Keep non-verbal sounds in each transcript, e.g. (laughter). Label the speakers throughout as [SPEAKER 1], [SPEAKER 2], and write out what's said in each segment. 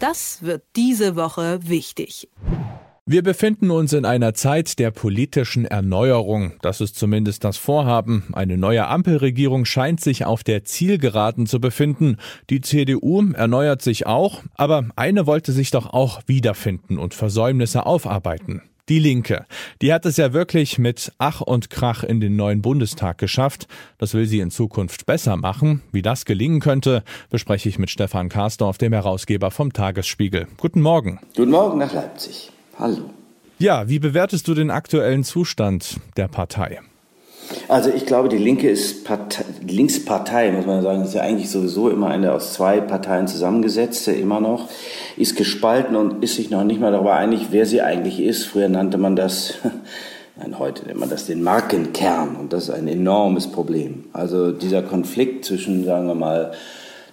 [SPEAKER 1] Das wird diese Woche wichtig.
[SPEAKER 2] Wir befinden uns in einer Zeit der politischen Erneuerung. Das ist zumindest das Vorhaben. Eine neue Ampelregierung scheint sich auf der Zielgeraden zu befinden. Die CDU erneuert sich auch, aber eine wollte sich doch auch wiederfinden und Versäumnisse aufarbeiten. Die Linke. Die hat es ja wirklich mit Ach und Krach in den neuen Bundestag geschafft. Das will sie in Zukunft besser machen. Wie das gelingen könnte, bespreche ich mit Stefan Karsdorf, dem Herausgeber vom Tagesspiegel. Guten Morgen.
[SPEAKER 3] Guten Morgen nach Leipzig. Hallo.
[SPEAKER 2] Ja, wie bewertest du den aktuellen Zustand der Partei?
[SPEAKER 3] Also ich glaube, die Linke ist Partei, Linkspartei, muss man sagen, ist ja eigentlich sowieso immer eine aus zwei Parteien zusammengesetzte, immer noch, ist gespalten und ist sich noch nicht mal darüber einig, wer sie eigentlich ist. Früher nannte man das, (laughs) nein, heute nennt man das den Markenkern und das ist ein enormes Problem. Also dieser Konflikt zwischen, sagen wir mal,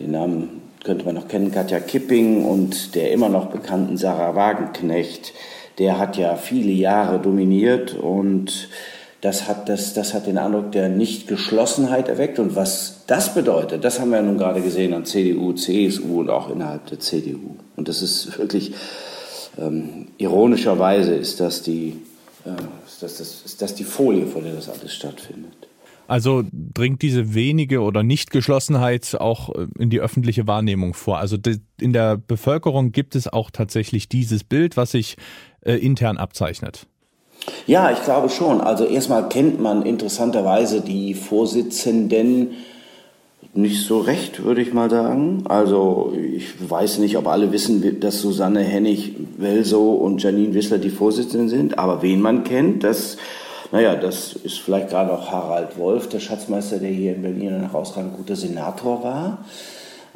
[SPEAKER 3] den Namen könnte man noch kennen, Katja Kipping und der immer noch bekannten Sarah Wagenknecht, der hat ja viele Jahre dominiert und das hat, das, das hat den Eindruck der Nichtgeschlossenheit erweckt. Und was das bedeutet, das haben wir ja nun gerade gesehen an CDU, CSU und auch innerhalb der CDU. Und das ist wirklich, ähm, ironischerweise ist das, die, äh, ist, das, das, ist das die Folie, vor der das alles stattfindet.
[SPEAKER 2] Also dringt diese wenige oder Nichtgeschlossenheit auch äh, in die öffentliche Wahrnehmung vor. Also in der Bevölkerung gibt es auch tatsächlich dieses Bild, was sich äh, intern abzeichnet.
[SPEAKER 3] Ja, ich glaube schon. Also erstmal kennt man interessanterweise die Vorsitzenden nicht so recht, würde ich mal sagen. Also ich weiß nicht, ob alle wissen, dass Susanne Hennig, Welso und Janine Wissler die Vorsitzenden sind, aber wen man kennt, das, naja, das ist vielleicht gerade auch Harald Wolf, der Schatzmeister, der hier in Berlin ein herausragend guter Senator war.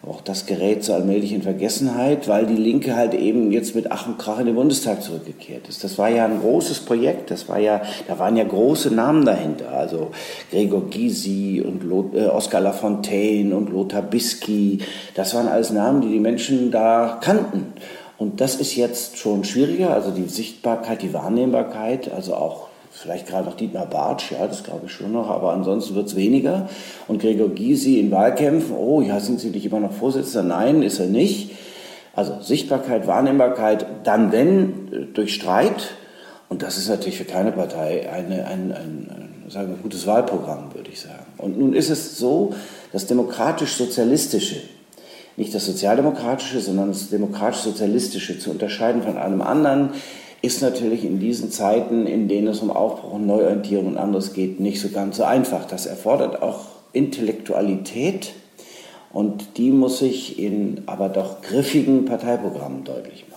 [SPEAKER 3] Auch das gerät so allmählich in Vergessenheit, weil die Linke halt eben jetzt mit Ach und Krach in den Bundestag zurückgekehrt ist. Das war ja ein großes Projekt. Das war ja, da waren ja große Namen dahinter. Also Gregor Gysi und Lot, äh, Oskar Lafontaine und Lothar Bisky. Das waren alles Namen, die die Menschen da kannten. Und das ist jetzt schon schwieriger. Also die Sichtbarkeit, die Wahrnehmbarkeit, also auch vielleicht gerade noch Dietmar Bartsch, ja, das glaube ich schon noch, aber ansonsten wird es weniger. Und Gregor Gysi in Wahlkämpfen, oh ja, sind Sie nicht immer noch Vorsitzender? Nein, ist er nicht. Also Sichtbarkeit, Wahrnehmbarkeit, dann wenn, durch Streit. Und das ist natürlich für keine Partei eine, ein, ein, ein, sagen wir, gutes Wahlprogramm, würde ich sagen. Und nun ist es so, das demokratisch-sozialistische, nicht das sozialdemokratische, sondern das demokratisch-sozialistische zu unterscheiden von einem anderen, ist natürlich in diesen Zeiten, in denen es um Aufbruch und Neuorientierung und anderes geht, nicht so ganz so einfach. Das erfordert auch Intellektualität und die muss sich in aber doch griffigen Parteiprogrammen deutlich machen.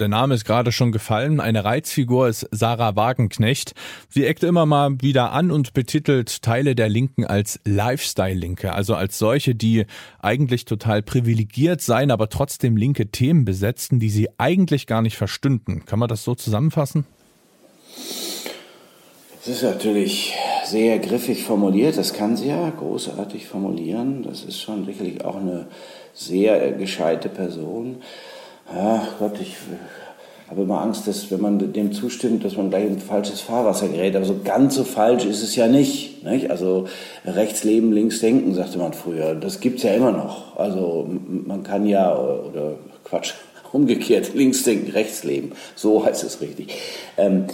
[SPEAKER 2] Der Name ist gerade schon gefallen. Eine Reizfigur ist Sarah Wagenknecht. Sie eckt immer mal wieder an und betitelt Teile der Linken als Lifestyle-Linke, also als solche, die eigentlich total privilegiert seien, aber trotzdem linke Themen besetzten, die sie eigentlich gar nicht verstünden. Kann man das so zusammenfassen?
[SPEAKER 3] Das ist natürlich sehr griffig formuliert. Das kann sie ja großartig formulieren. Das ist schon sicherlich auch eine sehr gescheite Person. Ja, Gott, ich habe immer Angst, dass wenn man dem zustimmt, dass man gleich in falsches Fahrwasser gerät. Aber so ganz so falsch ist es ja nicht. nicht? Also rechts leben, links denken, sagte man früher. Das gibt es ja immer noch. Also man kann ja, oder Quatsch, (laughs) umgekehrt, links denken, rechts leben. So heißt es richtig. Ähm,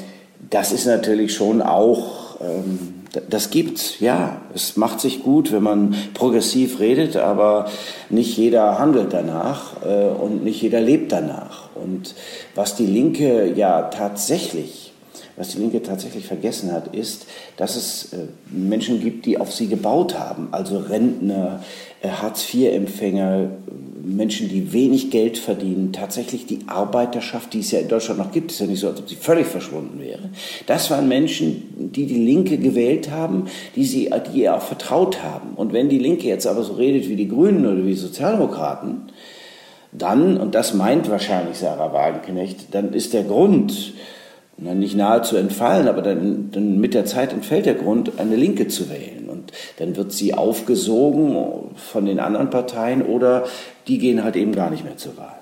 [SPEAKER 3] das ist natürlich schon auch... Ähm, das gibt's, ja. Es macht sich gut, wenn man progressiv redet, aber nicht jeder handelt danach äh, und nicht jeder lebt danach. Und was die Linke ja tatsächlich, was die Linke tatsächlich vergessen hat, ist, dass es äh, Menschen gibt, die auf sie gebaut haben, also Rentner, äh, Hartz-IV-Empfänger, Menschen, die wenig Geld verdienen, tatsächlich die Arbeiterschaft, die es ja in Deutschland noch gibt, ist ja nicht so, als ob sie völlig verschwunden wäre. Das waren Menschen, die die Linke gewählt haben, die sie, die ihr auch vertraut haben. Und wenn die Linke jetzt aber so redet wie die Grünen oder wie die Sozialdemokraten, dann, und das meint wahrscheinlich Sarah Wagenknecht, dann ist der Grund, nicht nahezu entfallen, aber dann, dann mit der Zeit entfällt der Grund, eine Linke zu wählen. Und dann wird sie aufgesogen von den anderen Parteien oder die gehen halt eben gar nicht mehr zur Wahl.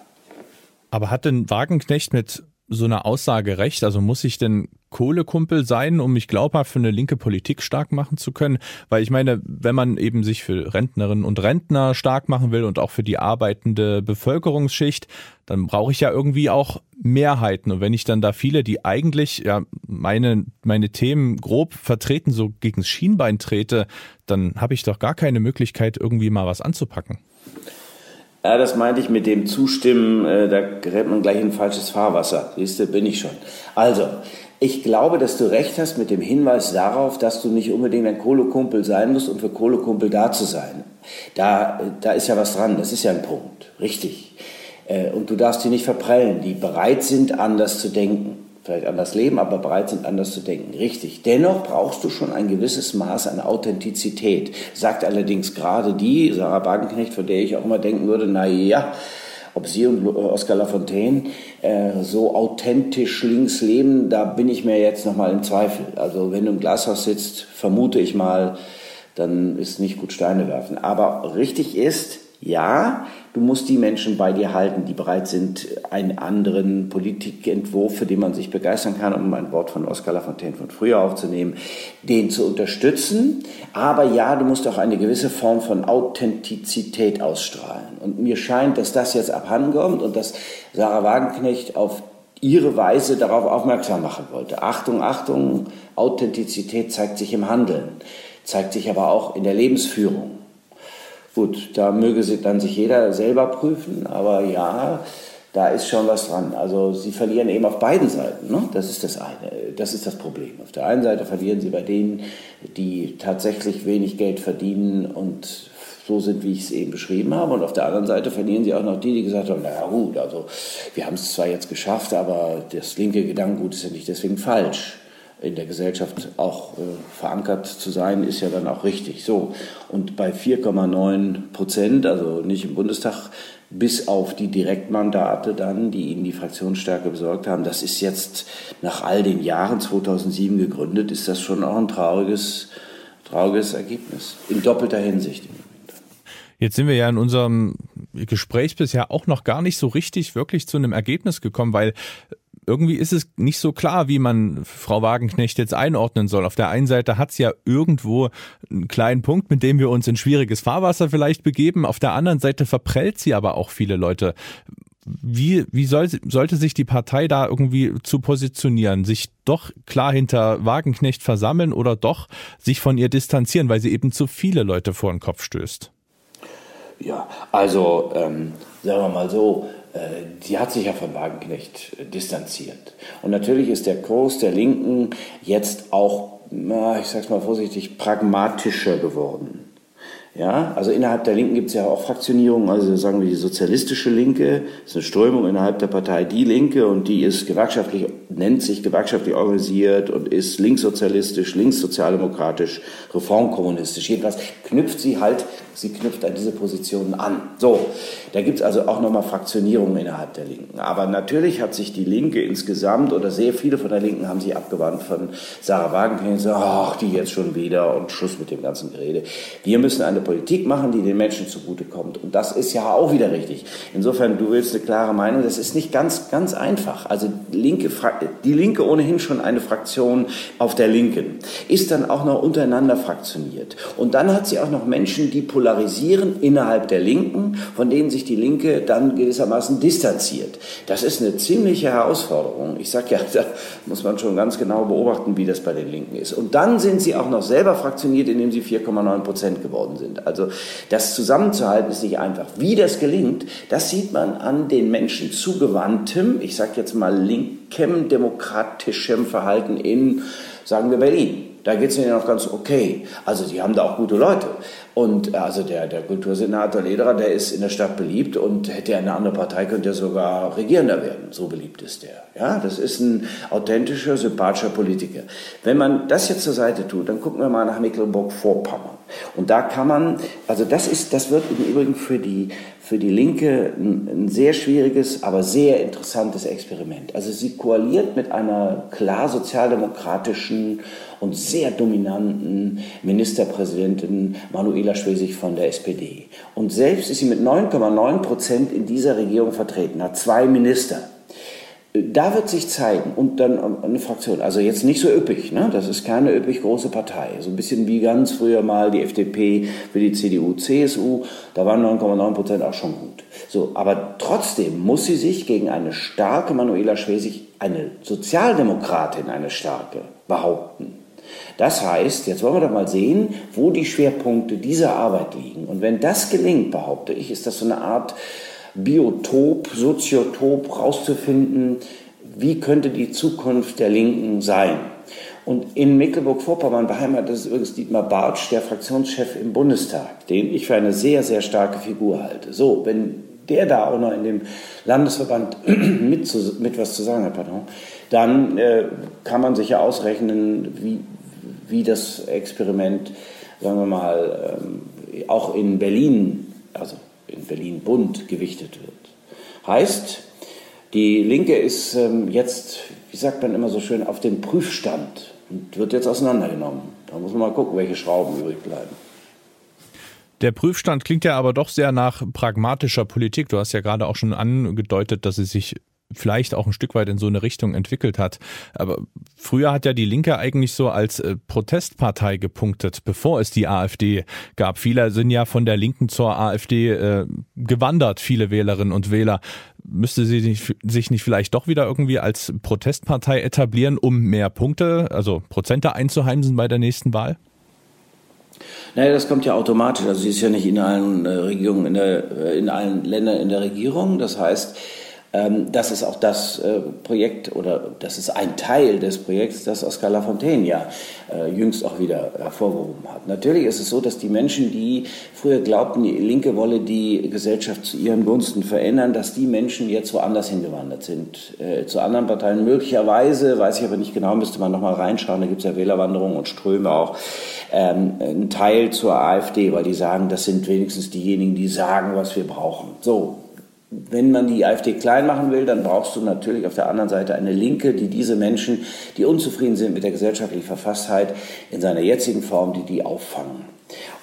[SPEAKER 2] Aber hat denn Wagenknecht mit so eine Aussage recht? Also muss ich denn Kohlekumpel sein, um mich glaubhaft für eine linke Politik stark machen zu können? Weil ich meine, wenn man eben sich für Rentnerinnen und Rentner stark machen will und auch für die arbeitende Bevölkerungsschicht, dann brauche ich ja irgendwie auch Mehrheiten. Und wenn ich dann da viele, die eigentlich ja meine, meine Themen grob vertreten, so gegen das Schienbein trete, dann habe ich doch gar keine Möglichkeit, irgendwie mal was anzupacken.
[SPEAKER 3] Ja, das meinte ich mit dem Zustimmen, äh, da gerät man gleich in falsches Fahrwasser. Siehst du, bin ich schon. Also, ich glaube, dass du recht hast mit dem Hinweis darauf, dass du nicht unbedingt ein Kohlekumpel sein musst, um für Kohlekumpel da zu sein. Da, da ist ja was dran, das ist ja ein Punkt, richtig. Äh, und du darfst die nicht verprellen, die bereit sind, anders zu denken vielleicht anders leben, aber bereit sind, anders zu denken. Richtig. Dennoch brauchst du schon ein gewisses Maß an Authentizität. Sagt allerdings gerade die, Sarah Wagenknecht, von der ich auch immer denken würde, na ja, ob sie und Oskar Lafontaine äh, so authentisch links leben, da bin ich mir jetzt nochmal im Zweifel. Also wenn du im Glashaus sitzt, vermute ich mal, dann ist nicht gut Steine werfen. Aber richtig ist, ja, du musst die Menschen bei dir halten, die bereit sind, einen anderen Politikentwurf, für den man sich begeistern kann, um ein Wort von Oskar Lafontaine von früher aufzunehmen, den zu unterstützen. Aber ja, du musst auch eine gewisse Form von Authentizität ausstrahlen. Und mir scheint, dass das jetzt abhanden kommt und dass Sarah Wagenknecht auf ihre Weise darauf aufmerksam machen wollte. Achtung, Achtung, Authentizität zeigt sich im Handeln, zeigt sich aber auch in der Lebensführung. Gut, da möge dann sich jeder selber prüfen, aber ja, da ist schon was dran. Also sie verlieren eben auf beiden Seiten. Ne? Das ist das eine. Das ist das Problem. Auf der einen Seite verlieren sie bei denen, die tatsächlich wenig Geld verdienen und so sind, wie ich es eben beschrieben habe. Und auf der anderen Seite verlieren sie auch noch die, die gesagt haben, naja gut, also wir haben es zwar jetzt geschafft, aber das linke Gedankengut ist ja nicht deswegen falsch in der Gesellschaft auch äh, verankert zu sein, ist ja dann auch richtig. So. Und bei 4,9 Prozent, also nicht im Bundestag, bis auf die Direktmandate dann, die ihnen die Fraktionsstärke besorgt haben, das ist jetzt nach all den Jahren 2007 gegründet, ist das schon auch ein trauriges, trauriges Ergebnis. In doppelter Hinsicht.
[SPEAKER 2] Jetzt sind wir ja in unserem Gespräch bisher auch noch gar nicht so richtig wirklich zu einem Ergebnis gekommen, weil irgendwie ist es nicht so klar, wie man Frau Wagenknecht jetzt einordnen soll. Auf der einen Seite hat es ja irgendwo einen kleinen Punkt, mit dem wir uns in schwieriges Fahrwasser vielleicht begeben. Auf der anderen Seite verprellt sie aber auch viele Leute. Wie, wie soll, sollte sich die Partei da irgendwie zu positionieren? Sich doch klar hinter Wagenknecht versammeln oder doch sich von ihr distanzieren, weil sie eben zu viele Leute vor den Kopf stößt?
[SPEAKER 3] Ja, also ähm, sagen wir mal so, die äh, hat sich ja von Wagenknecht distanziert. Und natürlich ist der Kurs der Linken jetzt auch, ich sag's mal vorsichtig, pragmatischer geworden. Ja, also innerhalb der Linken gibt es ja auch Fraktionierungen, also sagen wir die sozialistische Linke, ist eine Strömung innerhalb der Partei Die Linke und die ist gewerkschaftlich, nennt sich gewerkschaftlich organisiert und ist linkssozialistisch, linkssozialdemokratisch, reformkommunistisch. Jedenfalls knüpft sie halt, sie knüpft an diese Positionen an. So, da gibt es also auch nochmal Fraktionierungen innerhalb der Linken. Aber natürlich hat sich die Linke insgesamt oder sehr viele von der Linken haben sich abgewandt von Sarah Wagenknecht, so, ach, die jetzt schon wieder und Schluss mit dem ganzen Gerede. Wir müssen eine Politik machen, die den Menschen zugutekommt. Und das ist ja auch wieder richtig. Insofern, du willst eine klare Meinung, das ist nicht ganz, ganz einfach. Also Linke, die Linke ohnehin schon eine Fraktion auf der Linken, ist dann auch noch untereinander fraktioniert. Und dann hat sie auch noch Menschen, die polarisieren innerhalb der Linken, von denen sich die Linke dann gewissermaßen distanziert. Das ist eine ziemliche Herausforderung. Ich sage ja, (laughs) da muss man schon ganz genau beobachten, wie das bei den Linken ist. Und dann sind sie auch noch selber fraktioniert, indem sie 4,9 Prozent geworden sind. Also das zusammenzuhalten ist nicht einfach. Wie das gelingt, das sieht man an den Menschen zugewandtem, ich sage jetzt mal linkem demokratischem Verhalten in, sagen wir, Berlin. Da geht es ihnen noch ganz okay. Also die haben da auch gute Leute. Und äh, also der, der Kultursenator Lederer, der ist in der Stadt beliebt und hätte er eine andere Partei, könnte er sogar Regierender werden. So beliebt ist der. Ja, das ist ein authentischer, sympathischer Politiker. Wenn man das jetzt zur Seite tut, dann gucken wir mal nach Mecklenburg-Vorpommern. Und da kann man, also das ist, das wird im Übrigen für die, für die Linke ein, ein sehr schwieriges, aber sehr interessantes Experiment. Also sie koaliert mit einer klar sozialdemokratischen und sehr dominanten Ministerpräsidentin Manuela Schwesig von der SPD. Und selbst ist sie mit 9,9 Prozent in dieser Regierung vertreten, hat zwei Minister. Da wird sich zeigen und dann eine Fraktion, also jetzt nicht so üppig, ne? das ist keine üppig große Partei, so ein bisschen wie ganz früher mal die FDP für die CDU, CSU, da waren 9,9 Prozent auch schon gut. So, aber trotzdem muss sie sich gegen eine starke Manuela Schwesig, eine Sozialdemokratin, eine starke, behaupten. Das heißt, jetzt wollen wir doch mal sehen, wo die Schwerpunkte dieser Arbeit liegen. Und wenn das gelingt, behaupte ich, ist das so eine Art Biotop, Soziotop rauszufinden, wie könnte die Zukunft der Linken sein. Und in Mecklenburg-Vorpommern beheimatet ist übrigens Dietmar Bartsch, der Fraktionschef im Bundestag, den ich für eine sehr, sehr starke Figur halte. So, wenn der da auch noch in dem Landesverband (clears throat) mit, zu, mit was zu sagen hat, pardon, dann äh, kann man sich ja ausrechnen, wie, wie das Experiment, sagen wir mal, ähm, auch in Berlin, also in Berlin-Bund gewichtet wird. Heißt, die Linke ist ähm, jetzt, wie sagt man immer so schön, auf dem Prüfstand und wird jetzt auseinandergenommen. Da muss man mal gucken, welche Schrauben übrig bleiben.
[SPEAKER 2] Der Prüfstand klingt ja aber doch sehr nach pragmatischer Politik. Du hast ja gerade auch schon angedeutet, dass sie sich vielleicht auch ein Stück weit in so eine Richtung entwickelt hat. Aber früher hat ja die Linke eigentlich so als äh, Protestpartei gepunktet, bevor es die AfD gab. Viele sind ja von der Linken zur AfD äh, gewandert, viele Wählerinnen und Wähler. Müsste sie sich, sich nicht vielleicht doch wieder irgendwie als Protestpartei etablieren, um mehr Punkte, also Prozente einzuheimsen bei der nächsten Wahl?
[SPEAKER 3] Naja, das kommt ja automatisch. Also sie ist ja nicht in allen äh, Regierungen, in, der, äh, in allen Ländern in der Regierung. Das heißt, das ist auch das äh, Projekt oder das ist ein Teil des Projekts, das Oskar Lafontaine ja äh, jüngst auch wieder hervorgehoben hat. Natürlich ist es so, dass die Menschen, die früher glaubten, die Linke wolle die Gesellschaft zu ihren Gunsten verändern, dass die Menschen jetzt woanders hingewandert sind, äh, zu anderen Parteien. Möglicherweise, weiß ich aber nicht genau, müsste man nochmal reinschauen, da gibt es ja Wählerwanderungen und Ströme auch, ähm, ein Teil zur AfD, weil die sagen, das sind wenigstens diejenigen, die sagen, was wir brauchen. So, wenn man die AfD klein machen will, dann brauchst du natürlich auf der anderen Seite eine Linke, die diese Menschen, die unzufrieden sind mit der gesellschaftlichen Verfasstheit in seiner jetzigen Form, die die auffangen.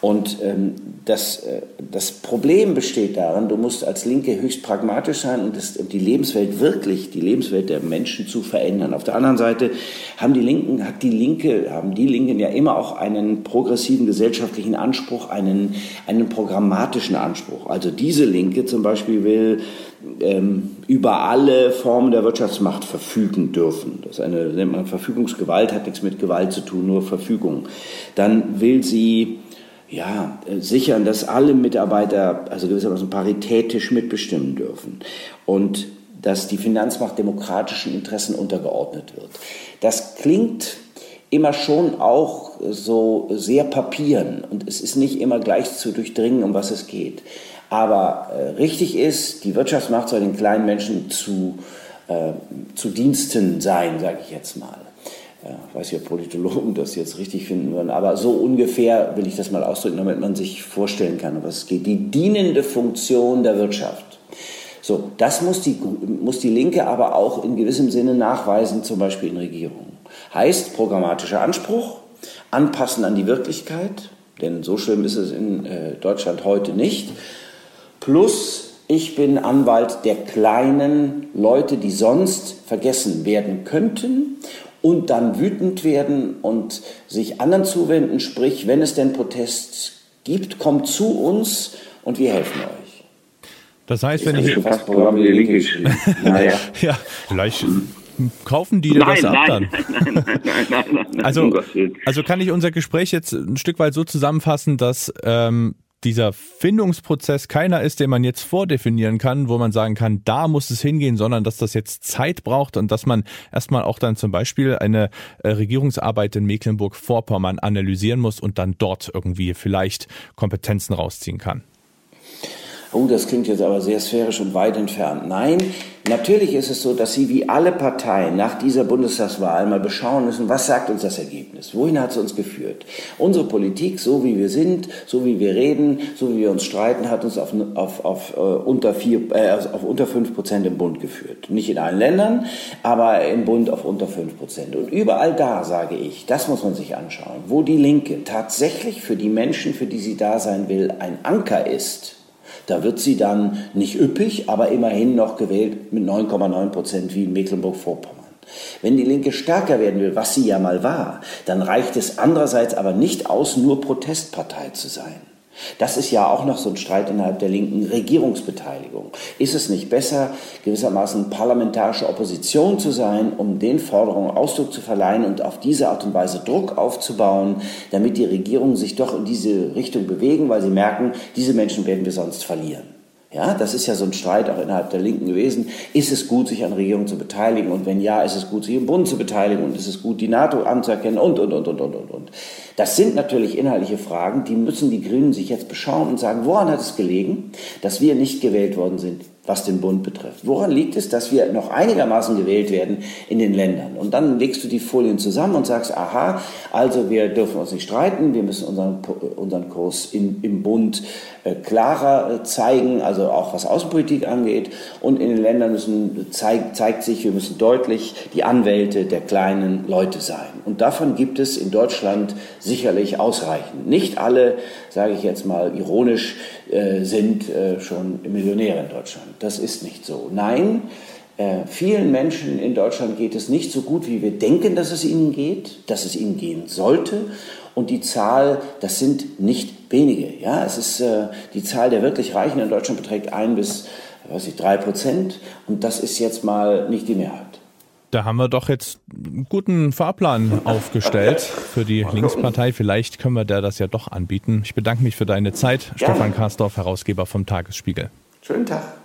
[SPEAKER 3] Und ähm, das, äh, das Problem besteht darin, du musst als Linke höchst pragmatisch sein und, das, und die Lebenswelt wirklich, die Lebenswelt der Menschen zu verändern. Auf der anderen Seite haben die Linken, hat die Linke, haben die Linken ja immer auch einen progressiven gesellschaftlichen Anspruch, einen, einen programmatischen Anspruch. Also diese Linke zum Beispiel will ähm, über alle Formen der Wirtschaftsmacht verfügen dürfen. Das eine, nennt man Verfügungsgewalt, hat nichts mit Gewalt zu tun, nur Verfügung. Dann will sie ja, äh, sichern, dass alle Mitarbeiter also gewissermaßen paritätisch mitbestimmen dürfen und dass die Finanzmacht demokratischen Interessen untergeordnet wird. Das klingt immer schon auch so sehr papieren und es ist nicht immer gleich zu durchdringen, um was es geht. Aber äh, richtig ist, die Wirtschaftsmacht soll den kleinen Menschen zu, äh, zu Diensten sein, sage ich jetzt mal. Ich weiß nicht, Politologen das jetzt richtig finden würden, aber so ungefähr will ich das mal ausdrücken, damit man sich vorstellen kann, um was es geht. Die dienende Funktion der Wirtschaft. So, das muss die, muss die Linke aber auch in gewissem Sinne nachweisen, zum Beispiel in Regierungen. Heißt programmatischer Anspruch, anpassen an die Wirklichkeit, denn so schlimm ist es in äh, Deutschland heute nicht, plus ich bin Anwalt der kleinen Leute, die sonst vergessen werden könnten und dann wütend werden und sich anderen zuwenden, sprich, wenn es denn Protest gibt, kommt zu uns und wir helfen euch.
[SPEAKER 2] Das heißt, wenn ich fast Programm die Linke naja. (laughs) ja, vielleicht kaufen die nein, das ab nein, dann? (laughs) Nein, nein, nein, nein, also, also kann ich unser Gespräch jetzt ein Stück weit so zusammenfassen, dass ähm, dieser Findungsprozess keiner ist, den man jetzt vordefinieren kann, wo man sagen kann, da muss es hingehen, sondern dass das jetzt Zeit braucht und dass man erstmal auch dann zum Beispiel eine äh, Regierungsarbeit in Mecklenburg-Vorpommern analysieren muss und dann dort irgendwie vielleicht Kompetenzen rausziehen kann.
[SPEAKER 3] Oh, das klingt jetzt aber sehr sphärisch und weit entfernt. Nein, natürlich ist es so, dass Sie wie alle Parteien nach dieser Bundestagswahl mal beschauen müssen, was sagt uns das Ergebnis? Wohin hat es uns geführt? Unsere Politik, so wie wir sind, so wie wir reden, so wie wir uns streiten, hat uns auf, auf, auf, äh, unter, vier, äh, auf unter fünf Prozent im Bund geführt. Nicht in allen Ländern, aber im Bund auf unter fünf Prozent. Und überall da, sage ich, das muss man sich anschauen, wo die Linke tatsächlich für die Menschen, für die sie da sein will, ein Anker ist Da wird sie dann nicht üppig, aber immerhin noch gewählt mit 9,9 Prozent wie in Mecklenburg-Vorpommern. Wenn die Linke stärker werden will, was sie ja mal war, dann reicht es andererseits aber nicht aus, nur Protestpartei zu sein. Das ist ja auch noch so ein Streit innerhalb der linken Regierungsbeteiligung. Ist es nicht besser, gewissermaßen parlamentarische Opposition zu sein, um den Forderungen Ausdruck zu verleihen und auf diese Art und Weise Druck aufzubauen, damit die Regierungen sich doch in diese Richtung bewegen, weil sie merken, diese Menschen werden wir sonst verlieren. Ja, das ist ja so ein Streit auch innerhalb der Linken gewesen. Ist es gut, sich an Regierungen zu beteiligen? Und wenn ja, ist es gut, sich im Bund zu beteiligen? Und ist es gut, die NATO anzuerkennen? Und, und, und, und, und, und, und. Das sind natürlich inhaltliche Fragen, die müssen die Grünen sich jetzt beschauen und sagen, woran hat es gelegen, dass wir nicht gewählt worden sind? Was den Bund betrifft. Woran liegt es, dass wir noch einigermaßen gewählt werden in den Ländern? Und dann legst du die Folien zusammen und sagst, aha, also wir dürfen uns nicht streiten, wir müssen unseren, unseren Kurs in, im Bund äh, klarer äh, zeigen, also auch was Außenpolitik angeht. Und in den Ländern müssen, zeig, zeigt sich, wir müssen deutlich die Anwälte der kleinen Leute sein. Und davon gibt es in Deutschland sicherlich ausreichend. Nicht alle, sage ich jetzt mal ironisch, äh, sind äh, schon Millionäre in Deutschland. Das ist nicht so. Nein, äh, vielen Menschen in Deutschland geht es nicht so gut, wie wir denken, dass es ihnen geht, dass es ihnen gehen sollte. Und die Zahl, das sind nicht wenige. Ja, es ist äh, die Zahl der wirklich Reichen in Deutschland beträgt ein bis weiß ich, drei Prozent. Und das ist jetzt mal nicht die Mehrheit.
[SPEAKER 2] Da haben wir doch jetzt einen guten Fahrplan aufgestellt für die Linkspartei. Vielleicht können wir der das ja doch anbieten. Ich bedanke mich für deine Zeit. Gerne. Stefan Karsdorf, Herausgeber vom Tagesspiegel.
[SPEAKER 3] Schönen Tag.